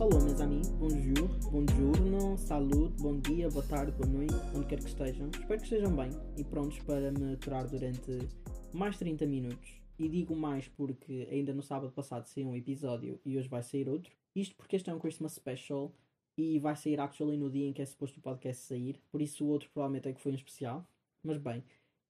Olá, meus amigos, bonjour, buongiorno, saúde, bom dia, boa tarde, boa noite, onde quer que estejam. Espero que estejam bem e prontos para me aturar durante mais 30 minutos. E digo mais porque ainda no sábado passado saiu um episódio e hoje vai sair outro. Isto porque este é um Christmas Special e vai sair actually no dia em que é suposto o podcast sair, por isso o outro provavelmente é que foi um especial. Mas bem,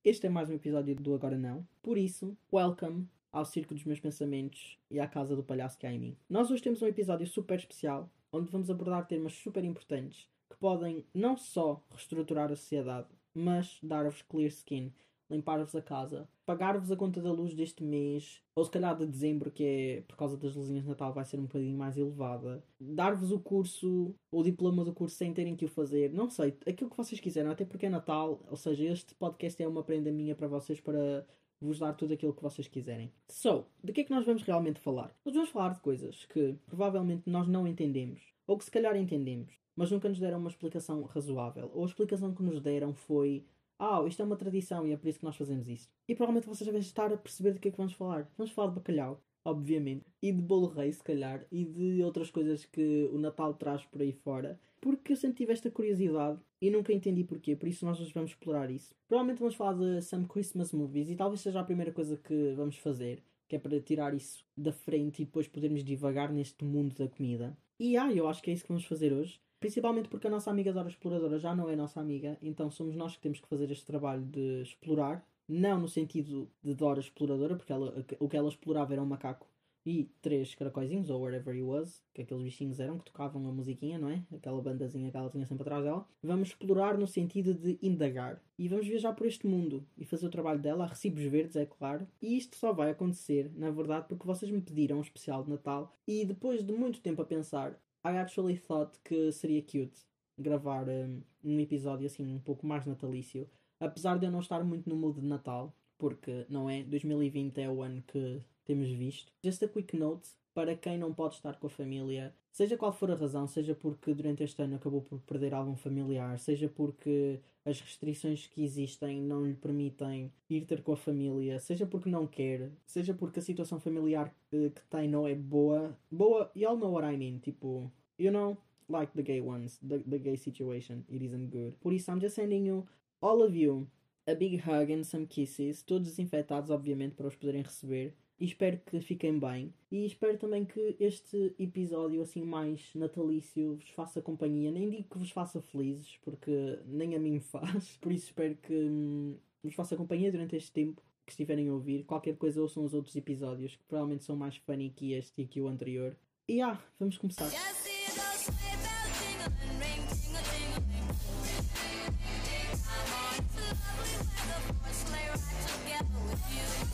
este é mais um episódio do Agora Não, por isso, welcome ao Circo dos Meus Pensamentos e à Casa do Palhaço que há em mim. Nós hoje temos um episódio super especial, onde vamos abordar temas super importantes que podem não só reestruturar a sociedade, mas dar-vos clear skin, limpar-vos a casa, pagar-vos a conta da luz deste mês, ou se calhar de dezembro, que é por causa das luzinhas de Natal vai ser um bocadinho mais elevada, dar-vos o curso, o diploma do curso sem terem que o fazer, não sei, aquilo que vocês quiserem, até porque é Natal, ou seja, este podcast é uma prenda minha para vocês para vos dar tudo aquilo que vocês quiserem. So, de que é que nós vamos realmente falar? Nós vamos falar de coisas que provavelmente nós não entendemos, ou que se calhar entendemos, mas nunca nos deram uma explicação razoável. Ou a explicação que nos deram foi: Ah, isto é uma tradição e é por isso que nós fazemos isto. E provavelmente vocês devem estar a perceber de que é que vamos falar. Vamos falar de bacalhau, obviamente, e de bolo rei, se calhar, e de outras coisas que o Natal traz por aí fora porque eu sempre tive esta curiosidade e nunca entendi porquê, por isso nós vamos explorar isso. Provavelmente vamos falar de some Christmas movies e talvez seja a primeira coisa que vamos fazer, que é para tirar isso da frente e depois podermos divagar neste mundo da comida. E ah, eu acho que é isso que vamos fazer hoje. Principalmente porque a nossa amiga Dora Exploradora já não é nossa amiga, então somos nós que temos que fazer este trabalho de explorar. Não no sentido de Dora Exploradora, porque ela, o que ela explorava era um macaco e três caracóizinhos, ou whatever he was, que aqueles bichinhos eram, que tocavam a musiquinha, não é? Aquela bandazinha que ela tinha sempre atrás dela. Vamos explorar no sentido de indagar. E vamos viajar por este mundo e fazer o trabalho dela a recibos verdes, é claro. E isto só vai acontecer, na verdade, porque vocês me pediram um especial de Natal e depois de muito tempo a pensar, I actually thought que seria cute gravar um, um episódio assim um pouco mais natalício. Apesar de eu não estar muito no mood de Natal, porque não é? 2020 é o ano que temos visto. Just a quick note para quem não pode estar com a família, seja qual for a razão, seja porque durante este ano acabou por perder algum familiar, seja porque as restrições que existem não lhe permitem ir ter com a família, seja porque não quer, seja porque a situação familiar que, que tem não é boa. Boa, you all know what I mean, tipo, you know, like the gay ones, the, the gay situation, it isn't good. Por isso, I'm just sending you, all of you, a big hug and some kisses, todos desinfetados, obviamente, para os poderem receber e espero que fiquem bem. E espero também que este episódio, assim, mais natalício, vos faça companhia. Nem digo que vos faça felizes, porque nem a mim faz. Por isso espero que hum, vos faça companhia durante este tempo que estiverem a ouvir. Qualquer coisa ouçam os outros episódios, que provavelmente são mais funny que este e que o anterior. E ah, vamos começar.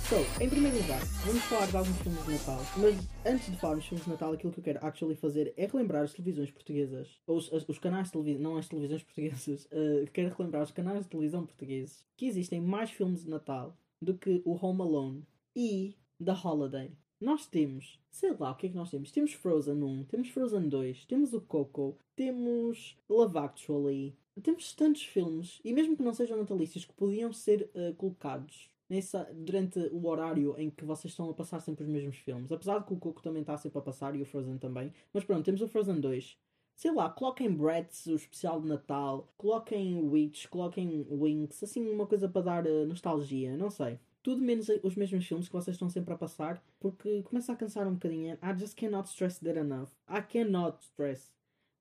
So, em primeiro lugar, vamos falar de alguns filmes de Natal, mas antes de falarmos de filmes de Natal, aquilo que eu quero actually fazer é relembrar as televisões portuguesas, ou os, os canais de televisão, não as televisões portuguesas, uh, quero relembrar os canais de televisão portugueses que existem mais filmes de Natal do que o Home Alone e The Holiday. Nós temos, sei lá, o que é que nós temos? Temos Frozen 1, temos Frozen 2, temos o Coco, temos Love Actually, temos tantos filmes, e mesmo que não sejam natalícios, que podiam ser uh, colocados nessa, durante o horário em que vocês estão a passar sempre os mesmos filmes. Apesar de que o Coco também está sempre a passar e o Frozen também. Mas pronto, temos o Frozen 2. Sei lá, coloquem Bratz, o especial de Natal, coloquem Witch, coloquem Winx, assim uma coisa para dar uh, nostalgia, não sei. Tudo menos os mesmos filmes que vocês estão sempre a passar, porque começa a cansar um bocadinho. I just cannot stress that enough. I cannot stress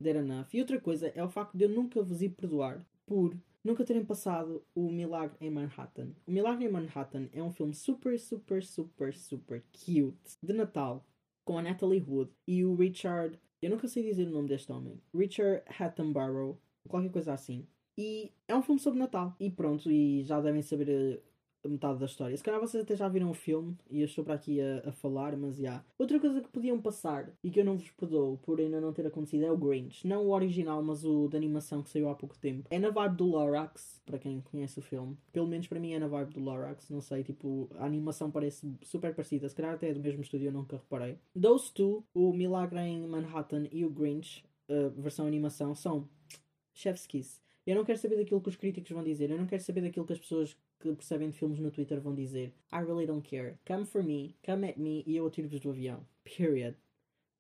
that enough. E outra coisa é o facto de eu nunca vos ir perdoar por nunca terem passado o Milagre em Manhattan. O Milagre em Manhattan é um filme super, super, super, super cute de Natal com a Natalie Wood e o Richard. Eu nunca sei dizer o nome deste homem. Richard Attenborough, qualquer coisa assim. E é um filme sobre Natal. E pronto, e já devem saber metade da história. Se calhar vocês até já viram o filme e eu estou para aqui a, a falar, mas já. Yeah. Outra coisa que podiam passar e que eu não vos perdoo por ainda não ter acontecido é o Grinch. Não o original, mas o da animação que saiu há pouco tempo. É na vibe do Lorax, para quem conhece o filme. Pelo menos para mim é na vibe do Lorax. Não sei, tipo, a animação parece super parecida. Se calhar até é do mesmo estúdio, eu nunca reparei. Those two, o Milagre em Manhattan e o Grinch, versão animação, são chef's kiss. Eu não quero saber daquilo que os críticos vão dizer. Eu não quero saber daquilo que as pessoas que percebem de filmes no Twitter vão dizer. I really don't care. Come for me, come at me e eu atiro-vos do avião. Period.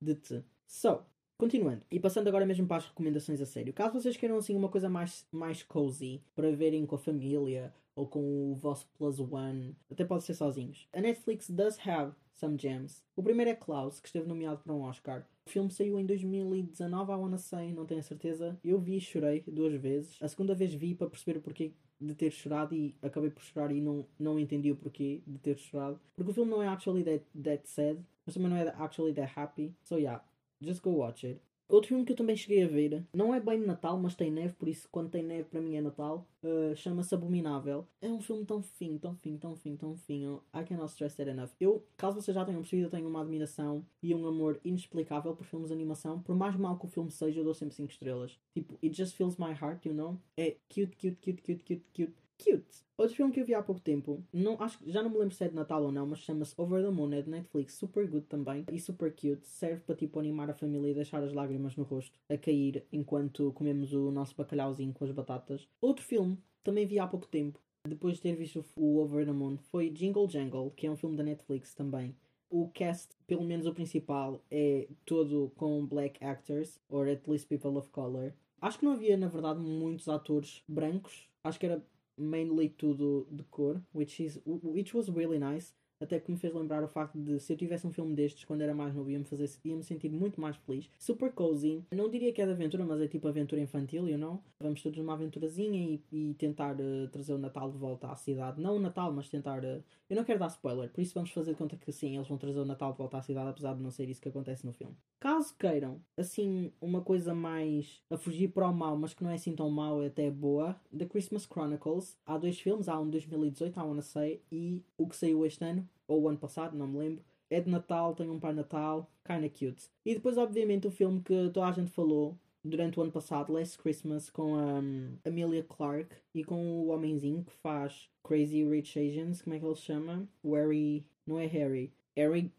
De te. So, Continuando, e passando agora mesmo para as recomendações a sério. Caso vocês queiram assim uma coisa mais, mais cozy para verem com a família ou com o vosso plus one, até pode ser sozinhos. A Netflix does have some gems. O primeiro é Klaus, que esteve nomeado para um Oscar. O filme saiu em 2019, I wanna say, não tenho a certeza. Eu vi e chorei duas vezes. A segunda vez vi para perceber o porquê de ter chorado e acabei por chorar e não, não entendi o porquê de ter chorado. Porque o filme não é actually that, that sad, mas também não é actually that happy. So yeah, just go watch it. Outro filme que eu também cheguei a ver, não é bem Natal, mas tem neve, por isso quando tem neve para mim é Natal. Uh, Chama-se Abominável. É um filme tão fino, tão fino, tão fino, tão fino. I cannot stress that enough. Eu, caso vocês já tenham percebido, eu tenho uma admiração e um amor inexplicável por filmes de animação. Por mais mal que o filme seja, eu dou sempre 5 estrelas. Tipo, it just fills my heart, you know? É cute, cute, cute, cute, cute, cute cute. Outro filme que eu vi há pouco tempo, não, acho, já não me lembro se é de Natal ou não, mas chama-se Over the Moon, é de Netflix, super good também e super cute. Serve para tipo animar a família e deixar as lágrimas no rosto a cair enquanto comemos o nosso bacalhauzinho com as batatas. Outro filme, também vi há pouco tempo, depois de ter visto o Over the Moon, foi Jingle Jangle, que é um filme da Netflix também. O cast, pelo menos o principal, é todo com black actors, or at least people of color. Acho que não havia, na verdade, muitos atores brancos. Acho que era mainly tudo the cor, which, is, which was really nice. Até que me fez lembrar o facto de se eu tivesse um filme destes quando era mais novo ia-me fazer, ia-me sentir muito mais feliz. Super cozy. Não diria que é de aventura, mas é tipo aventura infantil, you know? Vamos todos numa aventurazinha e, e tentar uh, trazer o Natal de volta à cidade. Não o Natal, mas tentar. Uh... Eu não quero dar spoiler, por isso vamos fazer de conta que sim, eles vão trazer o Natal de volta à cidade, apesar de não ser isso que acontece no filme. Caso queiram, assim, uma coisa mais a fugir para o mal, mas que não é assim tão mau, é até boa, The Christmas Chronicles. Há dois filmes, há um de 2018, I wanna say, e o que saiu este ano, ou o ano passado, não me lembro. É de Natal, tem um Pai Natal, kinda cute. E depois, obviamente, o filme que toda a gente falou durante o ano passado, Last Christmas, com a um, Amelia Clark e com o homenzinho que faz Crazy Rich Asians, como é que ele se chama? O Harry. Não é Harry. Harry.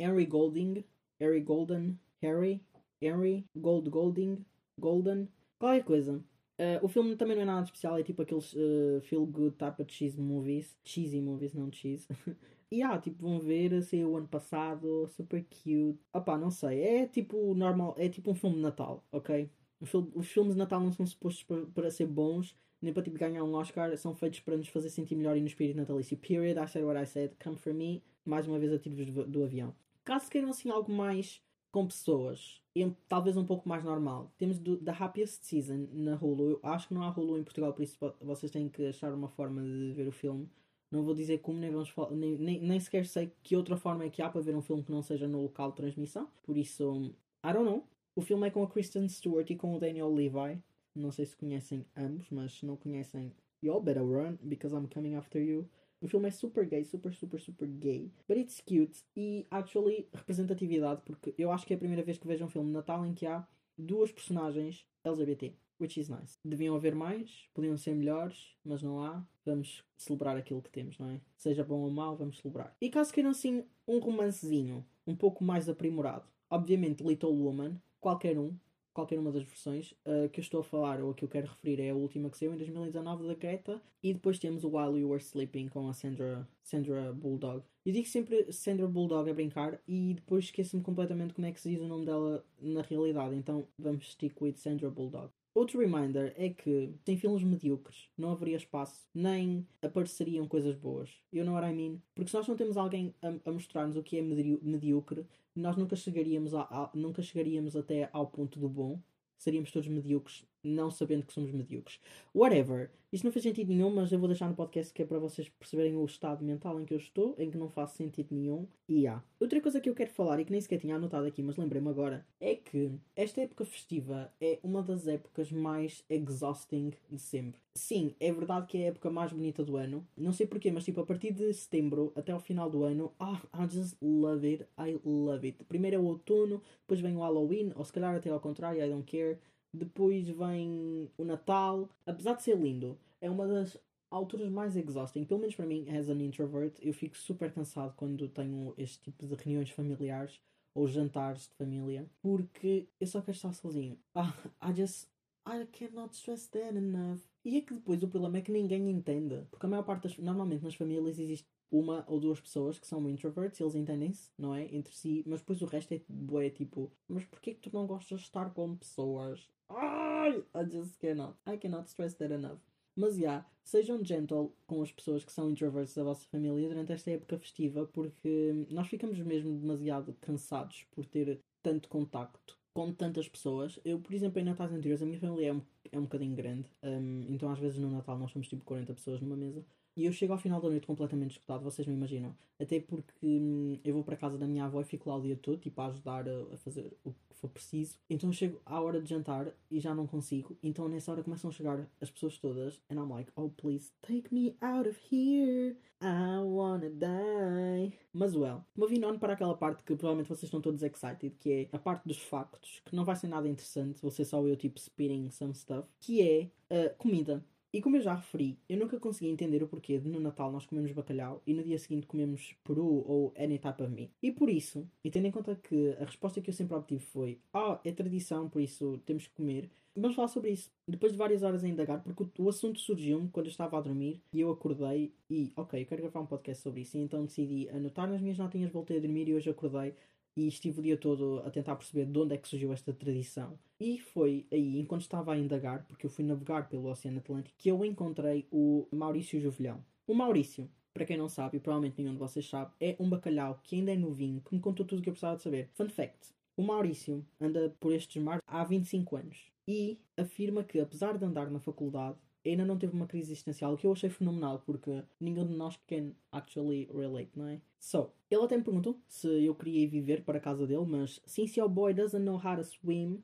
Harry Golding. Harry Golden. Harry. Harry. Gold Golding. Golden. Qualquer coisa. Uh, o filme também não é nada especial, é tipo aqueles uh, feel good type of cheese movies. Cheesy movies, não cheese. e ah, tipo, vão ver, saiu o ano passado, super cute. Opá, não sei, é tipo normal, é tipo um filme de Natal, ok? Os filmes de Natal não são supostos para, para ser bons, nem para tipo ganhar um Oscar, são feitos para nos fazer sentir melhor e no espírito natalício. Period, I said what I said, come for me. Mais uma vez atiro-vos do, do avião. Caso queiram assim algo mais com pessoas e talvez um pouco mais normal. Temos do, The Happiest Season na Hulu. Eu acho que não há Hulu em Portugal, por isso vocês têm que achar uma forma de ver o filme. Não vou dizer como, nem, vamos nem, nem, nem sequer sei que outra forma é que há para ver um filme que não seja no local de transmissão. Por isso, I don't know. O filme é com a Kristen Stewart e com o Daniel Levi. Não sei se conhecem ambos, mas se não conhecem, you all better run because I'm coming after you. O filme é super gay, super, super, super gay. But it's cute. E, actually, representatividade, porque eu acho que é a primeira vez que vejo um filme de Natal em que há duas personagens LGBT. Which is nice. Deviam haver mais, podiam ser melhores, mas não há. Vamos celebrar aquilo que temos, não é? Seja bom ou mau, vamos celebrar. E caso queiram, assim, um romancezinho um pouco mais aprimorado. Obviamente, Little Woman, qualquer um, qualquer uma das versões. Uh, que eu estou a falar ou a que eu quero referir é a última que saiu em 2019 da Greta. E depois temos o While You Were Sleeping com a Sandra, Sandra Bulldog. Eu digo sempre Sandra Bulldog a brincar e depois esqueço-me completamente como é que se diz o nome dela na realidade. Então vamos stick with Sandra Bulldog. Outro reminder é que sem filmes medíocres não haveria espaço, nem apareceriam coisas boas. You know what I mean? Porque se nós não temos alguém a, a mostrar-nos o que é medíocre, nós nunca chegaríamos, a, a, nunca chegaríamos até ao ponto do bom. Seríamos todos medíocres não sabendo que somos medíocres. Whatever. Isto não faz sentido nenhum, mas eu vou deixar no podcast que é para vocês perceberem o estado mental em que eu estou, em que não faz sentido nenhum. E há. Outra coisa que eu quero falar e que nem sequer tinha anotado aqui, mas lembrei-me agora, é que esta época festiva é uma das épocas mais exhausting de sempre. Sim, é verdade que é a época mais bonita do ano. Não sei porquê, mas tipo, a partir de setembro até ao final do ano, ah, I just love it. I love it. Primeiro é o outono, depois vem o Halloween, ou se calhar até ao contrário, I don't care. Depois vem o Natal. Apesar de ser lindo, é uma das alturas mais exhausting. Pelo menos para mim, as an introvert, eu fico super cansado quando tenho este tipo de reuniões familiares ou jantares de família, porque eu só quero estar sozinho. Ah, I just I cannot stress that enough. E é que depois o problema é que ninguém entende. Porque a maior parte das. Normalmente nas famílias existe uma ou duas pessoas que são introverts, eles entendem-se, não é? Entre si, mas depois o resto é, é tipo, mas porquê que tu não gostas de estar com pessoas? Ai, I just cannot. I cannot stress that enough. Mas já, yeah, sejam gentle com as pessoas que são introverts da vossa família durante esta época festiva, porque nós ficamos mesmo demasiado cansados por ter tanto contacto com tantas pessoas. Eu, por exemplo, em Natais anteriores, a minha família é um, é um bocadinho grande, um, então às vezes no Natal nós somos tipo 40 pessoas numa mesa. E eu chego ao final da noite completamente escutado, vocês não imaginam. Até porque hum, eu vou para casa da minha avó e fico lá o dia todo, tipo, a ajudar a, a, fazer o que for preciso. Então eu chego à hora de jantar e já não consigo. Então nessa hora começam a chegar as pessoas todas. And I'm like, oh please, take me out of here. I wanna die. Mas well, moving on para aquela parte que provavelmente vocês estão todos excited, que é a parte dos factos, que não vai ser nada interessante, vou ser só eu tipo spitting some stuff, que é uh, comida. E como eu já referi, eu nunca consegui entender o porquê de no Natal nós comemos bacalhau e no dia seguinte comemos peru ou any type of meat. E por isso, e tendo em conta que a resposta que eu sempre obtive foi Ah, é tradição, por isso temos que comer, vamos falar sobre isso. Depois de várias horas a indagar, porque o assunto surgiu-me quando eu estava a dormir e eu acordei e, ok, eu quero gravar um podcast sobre isso. E então decidi anotar nas minhas notinhas, voltei a dormir e hoje acordei e estive o dia todo a tentar perceber de onde é que surgiu esta tradição. E foi aí, enquanto estava a indagar, porque eu fui navegar pelo Oceano Atlântico, que eu encontrei o Maurício Juvelhão. O Maurício, para quem não sabe, e provavelmente nenhum de vocês sabe, é um bacalhau que ainda é novinho, que me contou tudo o que eu precisava de saber. Fun fact: o Maurício anda por estes mares há 25 anos e afirma que, apesar de andar na faculdade, ainda não teve uma crise existencial, o que eu achei fenomenal, porque ninguém de nós can actually relate, não é? So, ele até me perguntou se eu queria ir viver para a casa dele, mas since your boy doesn't know how to swim,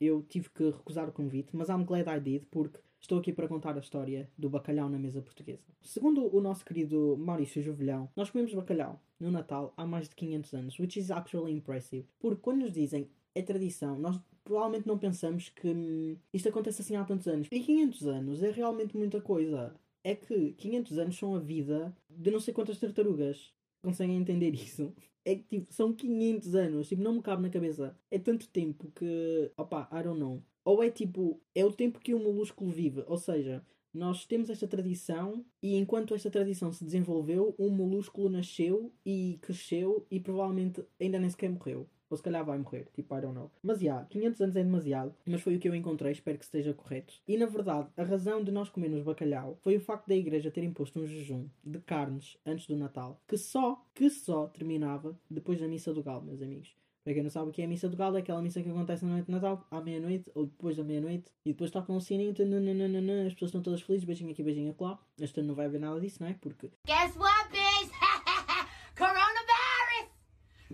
eu tive que recusar o convite, mas I'm glad I did, porque estou aqui para contar a história do bacalhau na mesa portuguesa. Segundo o nosso querido Maurício Jovelhão, nós comemos bacalhau no Natal há mais de 500 anos, which is actually impressive, porque quando nos dizem é tradição, nós provavelmente não pensamos que hum, isto acontece assim há tantos anos. E 500 anos é realmente muita coisa. É que 500 anos são a vida de não sei quantas tartarugas. Conseguem entender isso? É que tipo, são 500 anos, tipo, não me cabe na cabeça. É tanto tempo que, opa, I don't know. Ou é tipo, é o tempo que o molúsculo vive, ou seja, nós temos esta tradição e enquanto esta tradição se desenvolveu, um molúsculo nasceu e cresceu e provavelmente ainda nem sequer morreu. Ou se calhar vai morrer, tipo, I don't know. Mas já, yeah, 500 anos é demasiado, mas foi o que eu encontrei, espero que esteja correto. E na verdade, a razão de nós comermos bacalhau foi o facto da igreja ter imposto um jejum de carnes antes do Natal, que só, que só terminava depois da missa do galo, meus amigos. Para quem não sabe o que é a missa do galo, é aquela missa que acontece na noite de Natal, à meia-noite ou depois da meia-noite, e depois tocam um sininho, as pessoas estão todas felizes, beijinho aqui, beijinho lá. Este ano não vai haver nada disso, não é? Porque. Guess what, bitch? Coronavirus!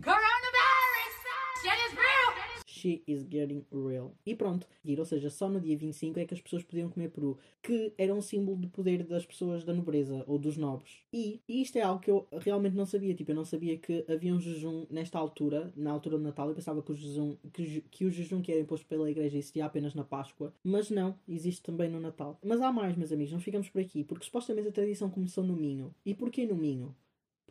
Coronavirus! She is getting real. E pronto, ou seja, só no dia 25 é que as pessoas podiam comer peru, que era um símbolo de poder das pessoas da nobreza ou dos nobres. E, e isto é algo que eu realmente não sabia. Tipo, eu não sabia que havia um jejum nesta altura, na altura do Natal. Eu pensava que o jejum que, que o jejum que era imposto pela igreja existia apenas na Páscoa, mas não, existe também no Natal. Mas há mais, meus amigos, não ficamos por aqui, porque supostamente a tradição começou no Minho. E porquê no Minho?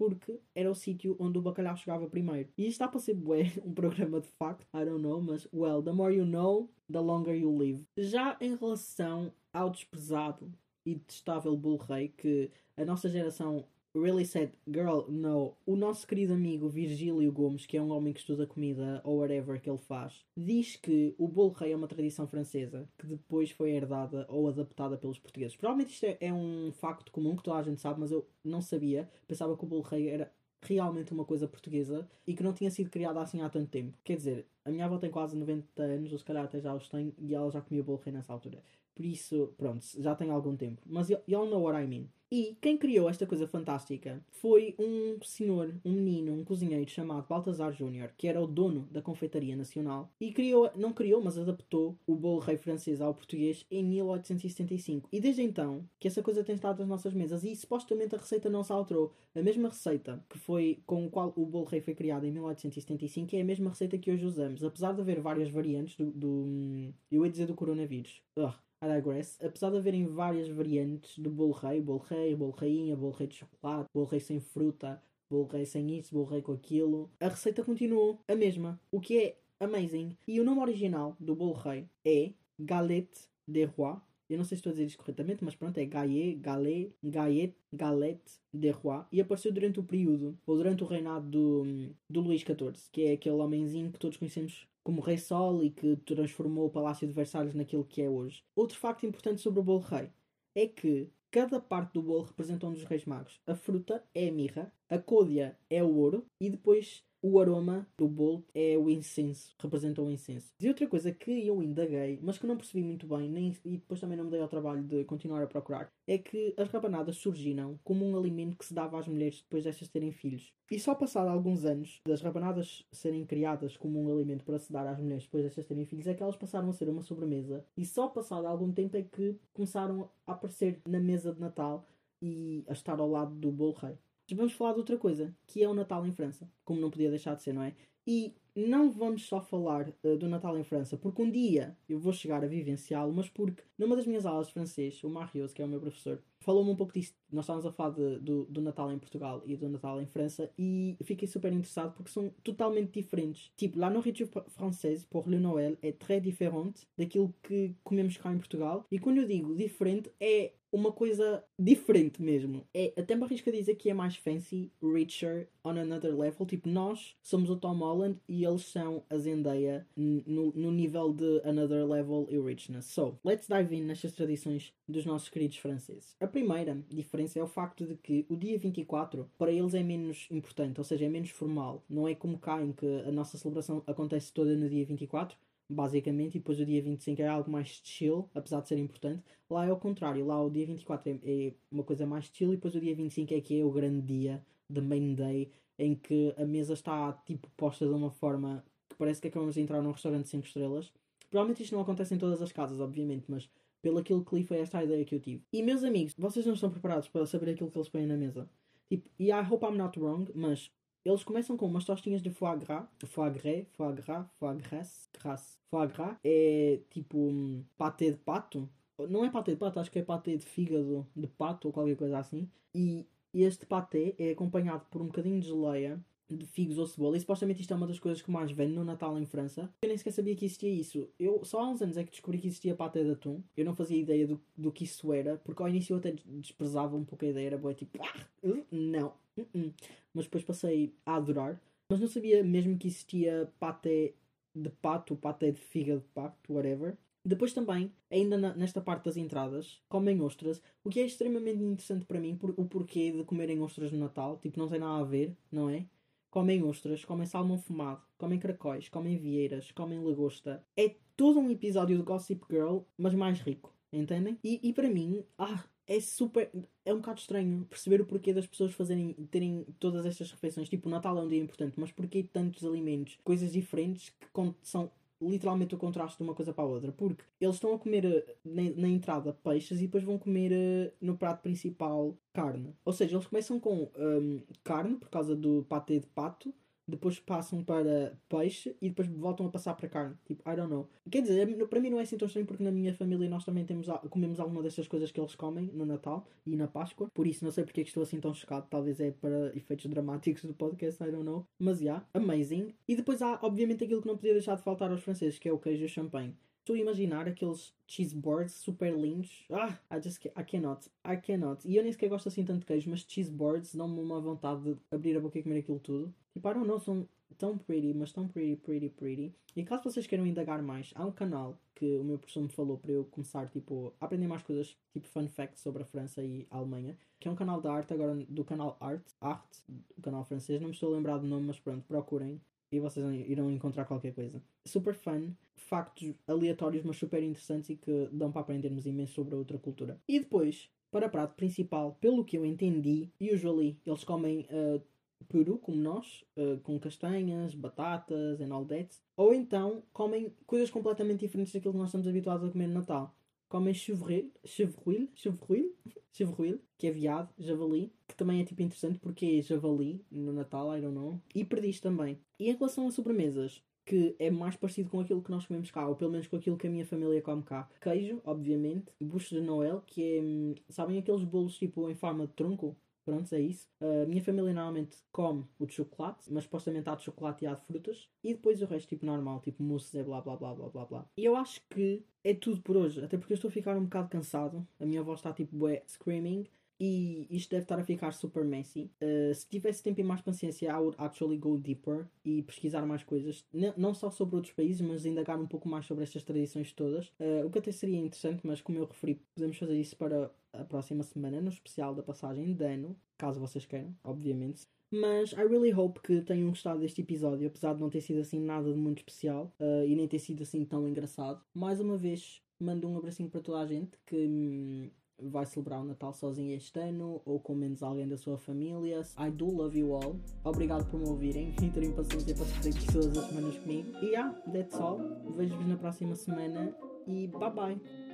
Porque era o sítio onde o bacalhau chegava primeiro. E isto está para ser bué, um programa de facto, I don't know, mas well, the more you know, the longer you live. Já em relação ao desprezado e detestável Bull Rei, que a nossa geração really said, girl, no. O nosso querido amigo Virgílio Gomes, que é um homem que estuda comida ou whatever que ele faz, diz que o bolo rei é uma tradição francesa que depois foi herdada ou adaptada pelos portugueses. Provavelmente isto é, é um facto comum que toda a gente sabe, mas eu não sabia. Pensava que o bolo rei era realmente uma coisa portuguesa e que não tinha sido criada assim há tanto tempo. Quer dizer, a minha avó tem quase 90 anos, ou se calhar até já os tem, e ela já comia bolo rei nessa altura. Por isso, pronto, já tem algum tempo. Mas y'all know what I mean. E quem criou esta coisa fantástica foi um senhor, um menino, um cozinheiro chamado Baltazar Júnior, que era o dono da Confeitaria Nacional. E criou, não criou, mas adaptou o bolo rei francês ao português em 1875. E desde então que essa coisa tem estado nas nossas mesas. E supostamente a receita não se alterou. A mesma receita que foi com a qual o bolo rei foi criado em 1875 é a mesma receita que hoje usamos. Apesar de haver várias variantes do. do eu ia dizer do coronavírus. Ugh. I digress. Apesar de haverem várias variantes do bolo rei, bolo rei, bolo rainha, bolo rei de chocolate, bolo rei sem fruta, bolo rei sem isso, bolo rei com aquilo, a receita continuou a mesma, o que é amazing. E o nome original do bolo rei é galette des rois. Eu não sei se estou a dizer isto corretamente, mas pronto, é gaie, galé, gaillette, galette des rois. E apareceu durante o período, ou durante o reinado do, do Luís XIV, que é aquele homenzinho que todos conhecemos como Rei Sol e que transformou o Palácio de Versalhes naquilo que é hoje. Outro facto importante sobre o bolo rei é que cada parte do bolo representa um dos reis magos. A fruta é a mirra, a côdea é o ouro e depois o aroma do bolo é o incenso, representa o incenso. E outra coisa que eu indaguei, mas que não percebi muito bem, nem, e depois também não me dei ao trabalho de continuar a procurar, é que as rabanadas surgiram como um alimento que se dava às mulheres depois destas terem filhos. E só passado alguns anos das rabanadas serem criadas como um alimento para se dar às mulheres depois destas terem filhos, é que elas passaram a ser uma sobremesa. E só passado algum tempo é que começaram a aparecer na mesa de Natal e a estar ao lado do bolo rei. Vamos falar de outra coisa, que é o Natal em França. Como não podia deixar de ser, não é? E não vamos só falar uh, do Natal em França, porque um dia eu vou chegar a vivenciá-lo, mas porque numa das minhas aulas de francês, o Marius, que é o meu professor, falou-me um pouco disso. Nós estávamos a falar de, do, do Natal em Portugal e do Natal em França e fiquei super interessado porque são totalmente diferentes. Tipo, la nourriture française pour le Noël é très différente daquilo que comemos cá em Portugal. E quando eu digo diferente, é uma coisa diferente mesmo. É, até me arrisco a dizer que é mais fancy, richer, on another level. Tipo, nós somos o Tom Holland e eles são a Zendaya no, no nível de another level e richness. So, let's dive in nestas tradições dos nossos queridos franceses. A primeira diferença é o facto de que o dia 24 para eles é menos importante, ou seja, é menos formal. Não é como cá em que a nossa celebração acontece toda no dia 24 basicamente, e depois o dia 25 é algo mais chill, apesar de ser importante. Lá é o contrário, lá o dia 24 é, é uma coisa mais chill, e depois o dia 25 é que é o grande dia, the main day, em que a mesa está tipo posta de uma forma que parece que acabamos de entrar num restaurante de 5 estrelas. Provavelmente isto não acontece em todas as casas, obviamente, mas pelo aquilo que li foi esta ideia que eu tive. E meus amigos, vocês não estão preparados para saber aquilo que eles põem na mesa. Tipo, e I hope I'm not wrong, mas eles começam com umas tostinhas de foie gras, foie gras, foie gras, foie gras, gras. Foie gras é tipo um, patê de pato. Não é patê de pato, acho que é patê de fígado de pato ou qualquer coisa assim. E este patê é acompanhado por um bocadinho de geleia de figos ou cebola. E supostamente isto é uma das coisas que mais vende no Natal em França. Eu nem sequer sabia que existia isso. Eu só há uns anos é que descobri que existia pata de atum. Eu não fazia ideia do, do que isso era, porque ao início eu até desprezava um pouco a ideia. Era boa, tipo, ah, uh, não. Uh -uh. Mas depois passei a adorar. Mas não sabia mesmo que existia paté de pato, paté de fígado de pato, whatever. Depois também, ainda na, nesta parte das entradas, comem ostras, o que é extremamente interessante para mim, por, o porquê de comerem ostras no Natal. Tipo, não tem nada a ver, não é? Comem ostras, comem salmão fumado, comem caracóis, comem vieiras, comem lagosta. É todo um episódio do Gossip Girl, mas mais rico, entendem? E, e para mim, ah, é super. É um bocado estranho perceber o porquê das pessoas fazerem, terem todas estas refeições. Tipo, o Natal é um dia importante, mas porquê tantos alimentos, coisas diferentes que são literalmente o contraste de uma coisa para a outra. Porque eles estão a comer eh, na, na, entrada peixes e depois vão comer uh, no prato principal carne. Ou seja, eles começam com um, carne por causa do patê de pato depois passam para peixe e depois voltam a passar para carne. Tipo, I don't know. Quer dizer, para mim não é assim tão estranho porque na minha família nós também temos, comemos alguma destas coisas que eles comem no Natal e na Páscoa. Por isso não sei porque é que estou assim tão chocado. Talvez é para efeitos dramáticos do podcast, I don't know. Mas já, yeah, amazing. E depois há, obviamente, aquilo que não podia deixar de faltar aos franceses, que é o queijo e o champanhe. A imaginar aqueles cheeseboards super lindos. Ah, I just I cannot. I cannot. E eu nem sequer gosto assim tanto de queijo, mas cheeseboards dão-me uma vontade de abrir a boca e comer aquilo tudo. Tipo, I don't know, são tão pretty, mas tão pretty, pretty, pretty. E caso vocês queiram indagar mais, há um canal que o meu professor me falou para eu começar, tipo, a aprender mais coisas, tipo fun facts sobre a França e a Alemanha, que é um canal de arte, agora do canal Art, Art, o canal francês, não me estou a lembrar do nome, mas pronto, procurem e vocês irão encontrar qualquer coisa. Super fun, factos aleatórios, mas super interessantes e que dão para aprendermos imenso sobre a outra cultura. E depois, para prato principal, pelo que eu entendi, usually eles comem uh, peru, como nós, uh, com castanhas, batatas and all that. Ou então comem coisas completamente diferentes daquilo que nós estamos habituados a comer no Natal. Comem chevril, chevril, chevril, chevril, que é viado, javali, que também é tipo interessante porque é javali no Natal, I don't know. E perdiz também. E em relação a sobremesas, que é mais parecido com aquilo que nós comemos cá, ou pelo menos com aquilo que a minha família come cá. Queijo, obviamente, bucho de Noel, que é, hum, sabem aqueles bolos tipo em forma de tronco? Pronto, é isso. A minha família normalmente come o de chocolate, mas supostamente há de chocolate e há de frutas. E depois o resto, tipo, normal, tipo mousse e blá blá blá blá blá blá. E eu acho que é tudo por hoje. Até porque eu estou a ficar um bocado cansado. A minha voz está tipo, bué, screaming. E isto deve estar a ficar super messy. Uh, se tivesse tempo e mais paciência, I would actually go deeper e pesquisar mais coisas. N não só sobre outros países, mas indagar um pouco mais sobre estas tradições todas. Uh, o que até seria interessante, mas como eu referi, podemos fazer isso para a próxima semana, no especial da passagem de ano, caso vocês queiram, obviamente. Mas I really hope que tenham gostado deste episódio, apesar de não ter sido assim nada de muito especial uh, e nem ter sido assim tão engraçado. Mais uma vez, mando um abracinho para toda a gente que. Hum, vai celebrar o Natal sozinho este ano ou com menos alguém da sua família. I do love you all. Obrigado por me ouvirem e terem paciência para aqui todas as semanas comigo. E yeah, that's all. Vejo-vos na próxima semana e bye bye.